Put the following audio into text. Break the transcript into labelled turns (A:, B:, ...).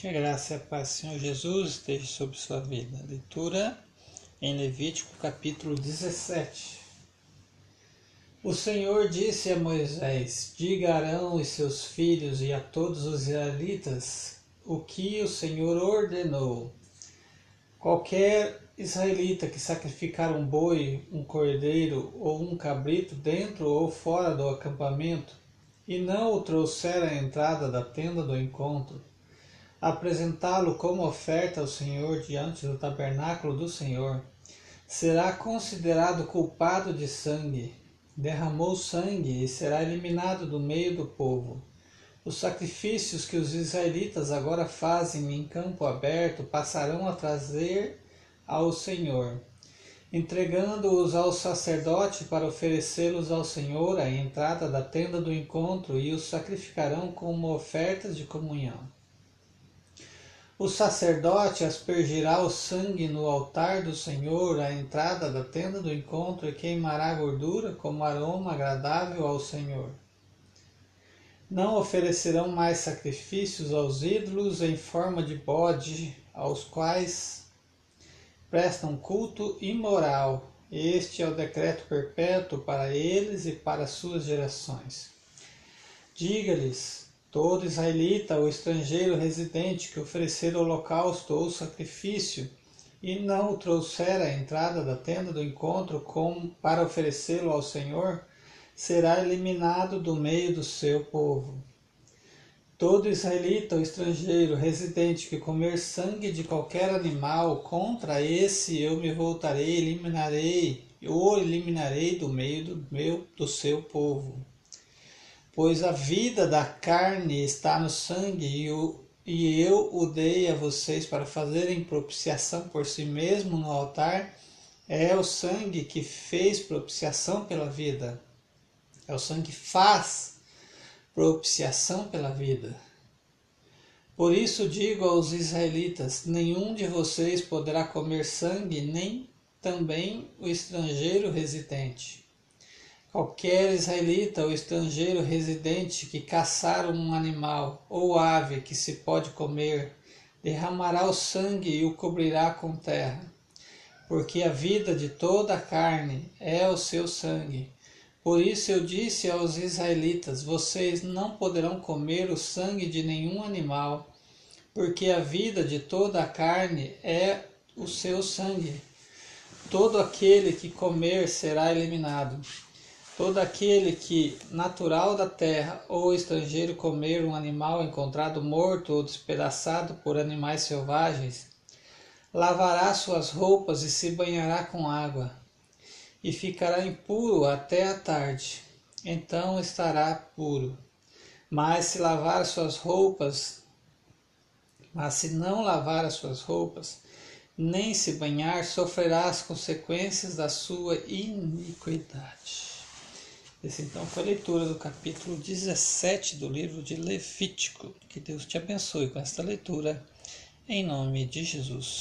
A: Que a graça e a paz Senhor Jesus esteja sobre sua vida. Leitura em Levítico capítulo 17. O Senhor disse a Moisés: Diga a Arão e seus filhos e a todos os israelitas o que o Senhor ordenou. Qualquer israelita que sacrificar um boi, um cordeiro ou um cabrito dentro ou fora do acampamento e não o trouxer à entrada da tenda do encontro, apresentá-lo como oferta ao Senhor diante do tabernáculo do Senhor, será considerado culpado de sangue, derramou sangue e será eliminado do meio do povo. Os sacrifícios que os israelitas agora fazem em campo aberto passarão a trazer ao Senhor, entregando-os ao sacerdote para oferecê-los ao Senhor à entrada da tenda do encontro e os sacrificarão como ofertas de comunhão. O sacerdote aspergirá o sangue no altar do Senhor à entrada da tenda do encontro e queimará a gordura como aroma agradável ao Senhor. Não oferecerão mais sacrifícios aos ídolos em forma de bode, aos quais prestam culto imoral. Este é o decreto perpétuo para eles e para suas gerações. Diga-lhes: Todo israelita ou estrangeiro residente que oferecer holocausto ou sacrifício e não o trouxer à entrada da tenda do encontro como para oferecê-lo ao Senhor, será eliminado do meio do seu povo. Todo israelita ou estrangeiro residente que comer sangue de qualquer animal, contra esse eu me voltarei, eliminarei, ou eliminarei do meio do meu do seu povo pois a vida da carne está no sangue, e eu, e eu o dei a vocês para fazerem propiciação por si mesmo no altar. É o sangue que fez propiciação pela vida. É o sangue que faz propiciação pela vida. Por isso digo aos israelitas: nenhum de vocês poderá comer sangue, nem também o estrangeiro residente. Qualquer israelita ou estrangeiro residente que caçar um animal ou ave que se pode comer, derramará o sangue e o cobrirá com terra. Porque a vida de toda a carne é o seu sangue. Por isso eu disse aos israelitas: Vocês não poderão comer o sangue de nenhum animal, porque a vida de toda a carne é o seu sangue. Todo aquele que comer será eliminado. Todo aquele que, natural da terra ou estrangeiro, comer um animal encontrado morto ou despedaçado por animais selvagens, lavará suas roupas e se banhará com água, e ficará impuro até a tarde. Então estará puro. Mas se lavar suas roupas, mas se não lavar as suas roupas, nem se banhar, sofrerá as consequências da sua iniquidade. Esse então foi a leitura do capítulo 17 do livro de Levítico. Que Deus te abençoe com esta leitura, em nome de Jesus.